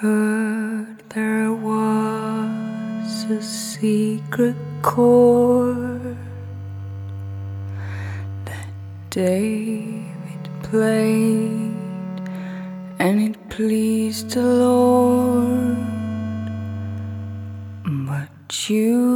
heard there was a secret chord that David played and it pleased the Lord. But you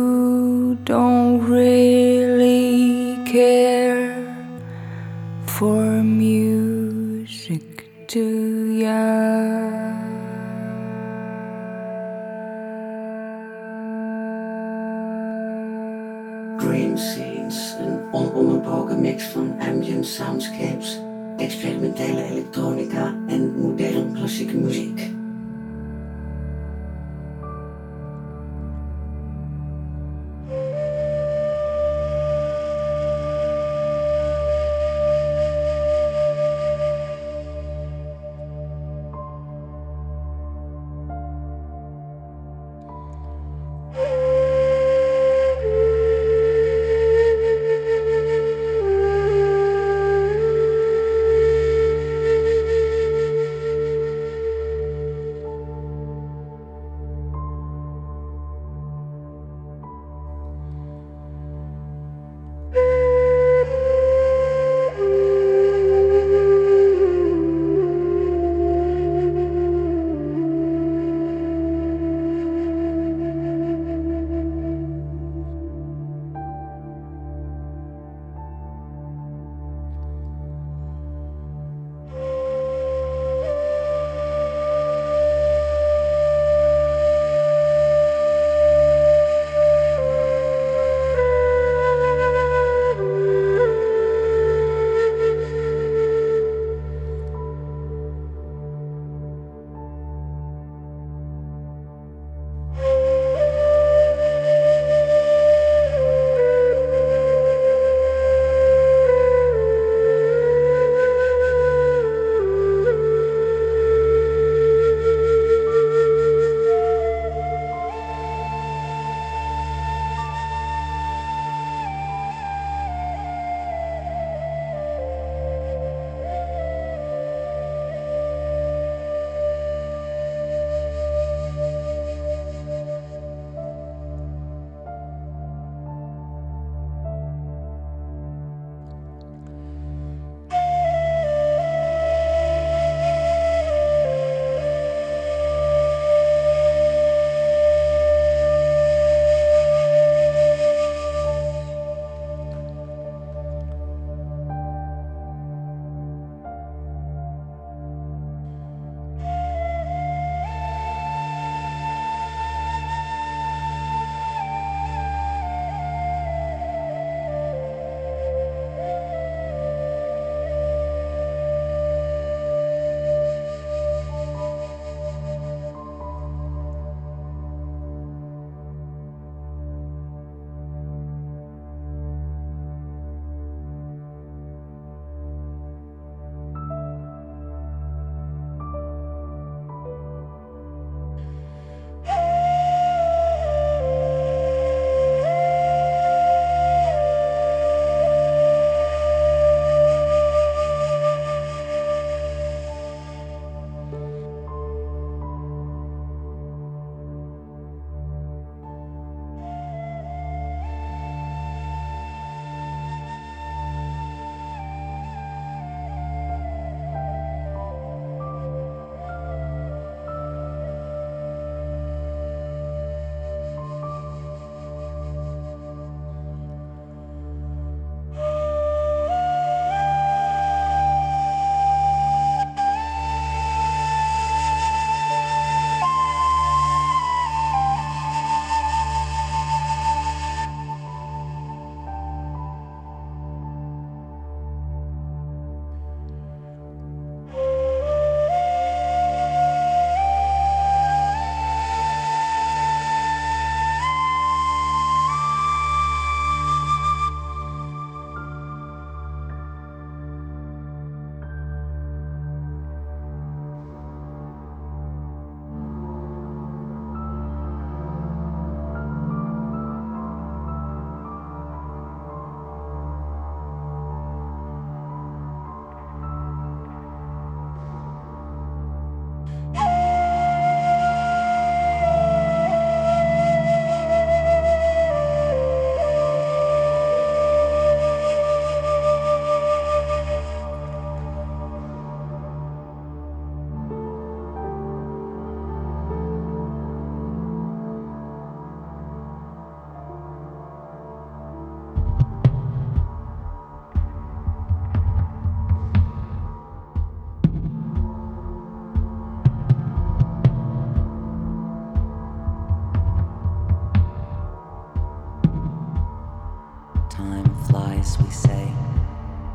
noise we say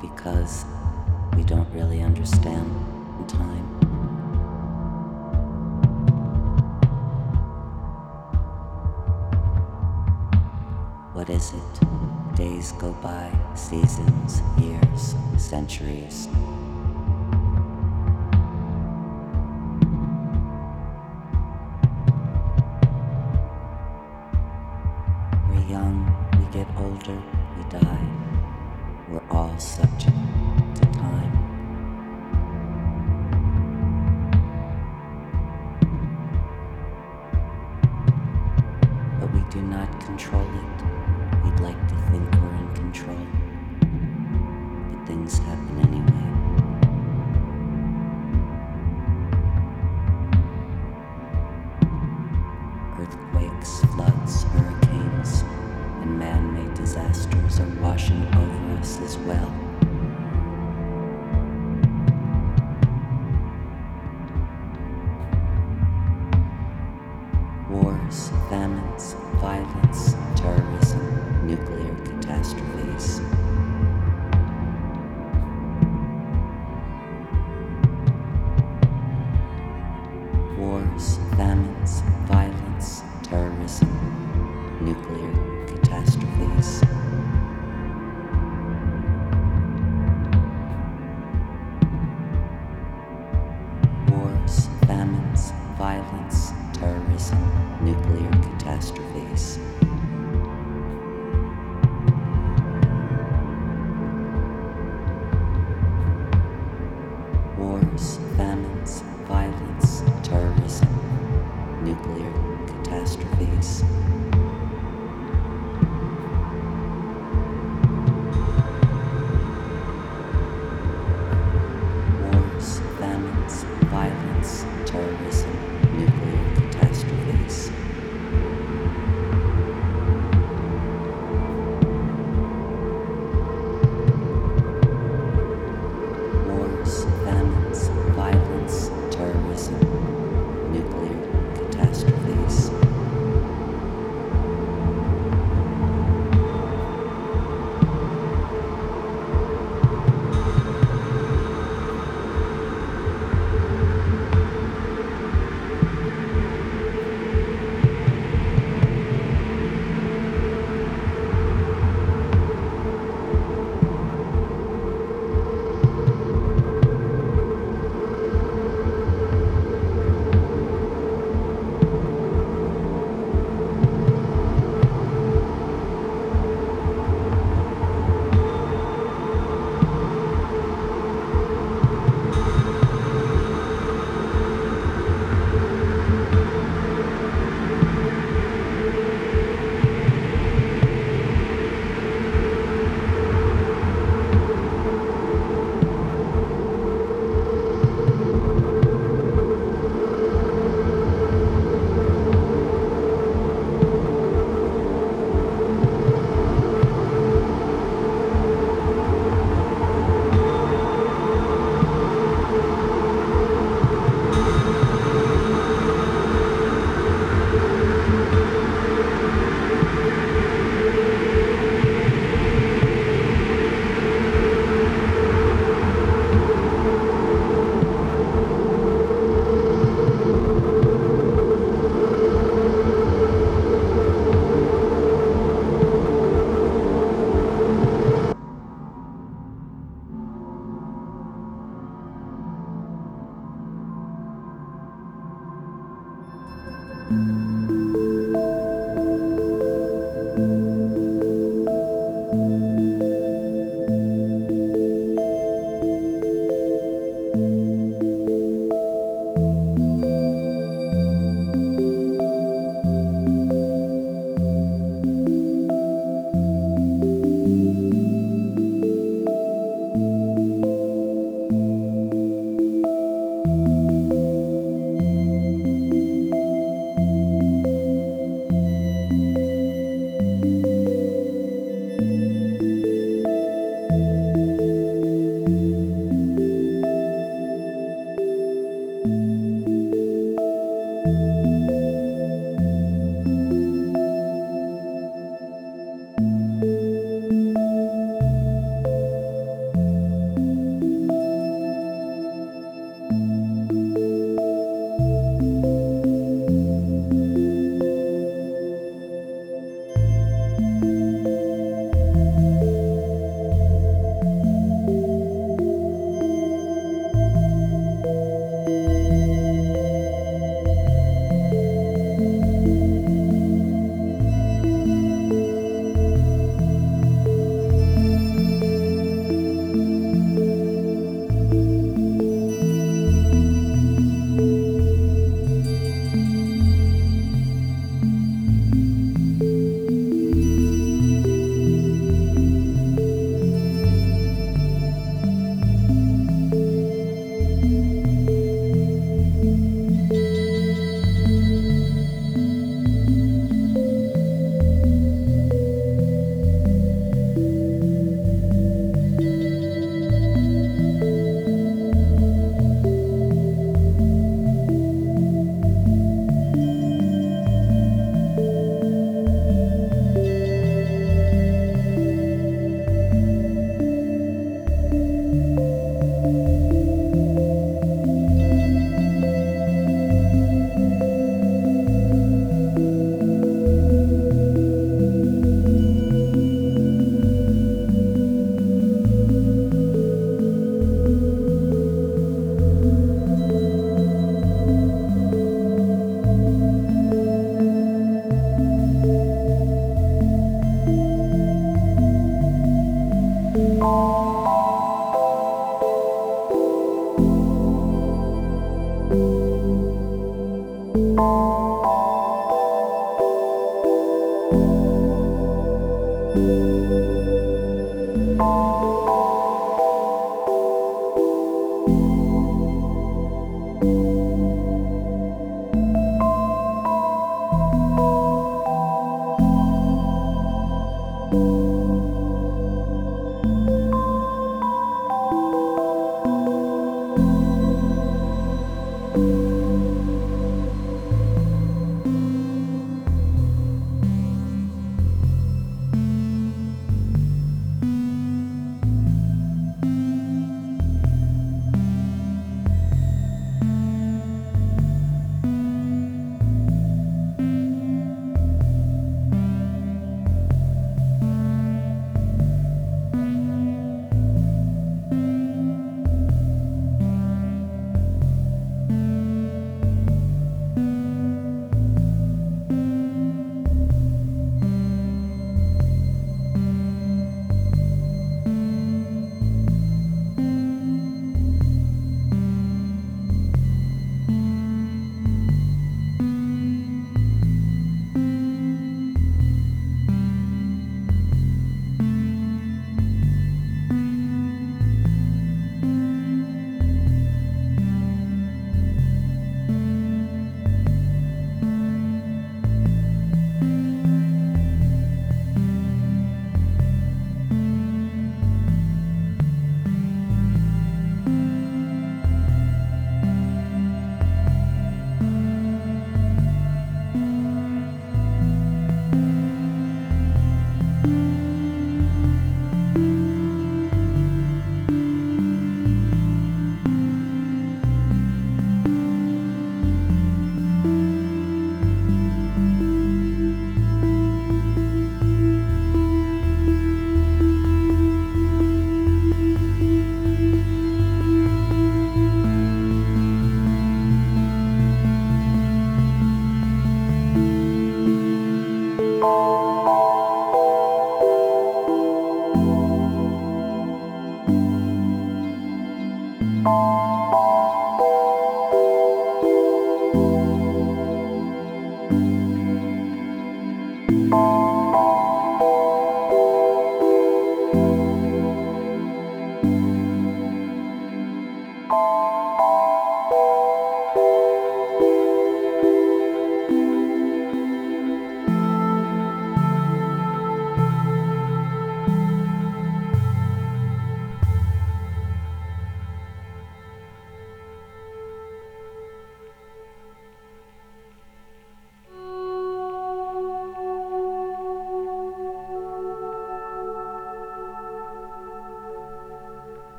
because we don't really understand time. What is it? Days go by, seasons, years, centuries.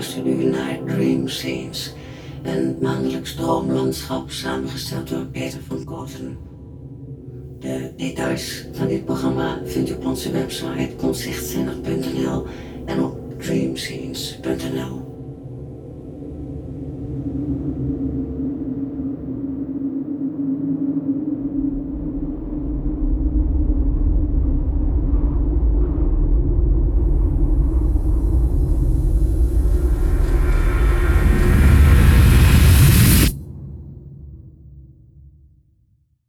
Luisterde u naar Dream Scenes, een maandelijks droomlandschap samengesteld door Peter van Kooten. De details van dit programma vindt u op onze website concertzinnig.nl en op dreamscenes.nl.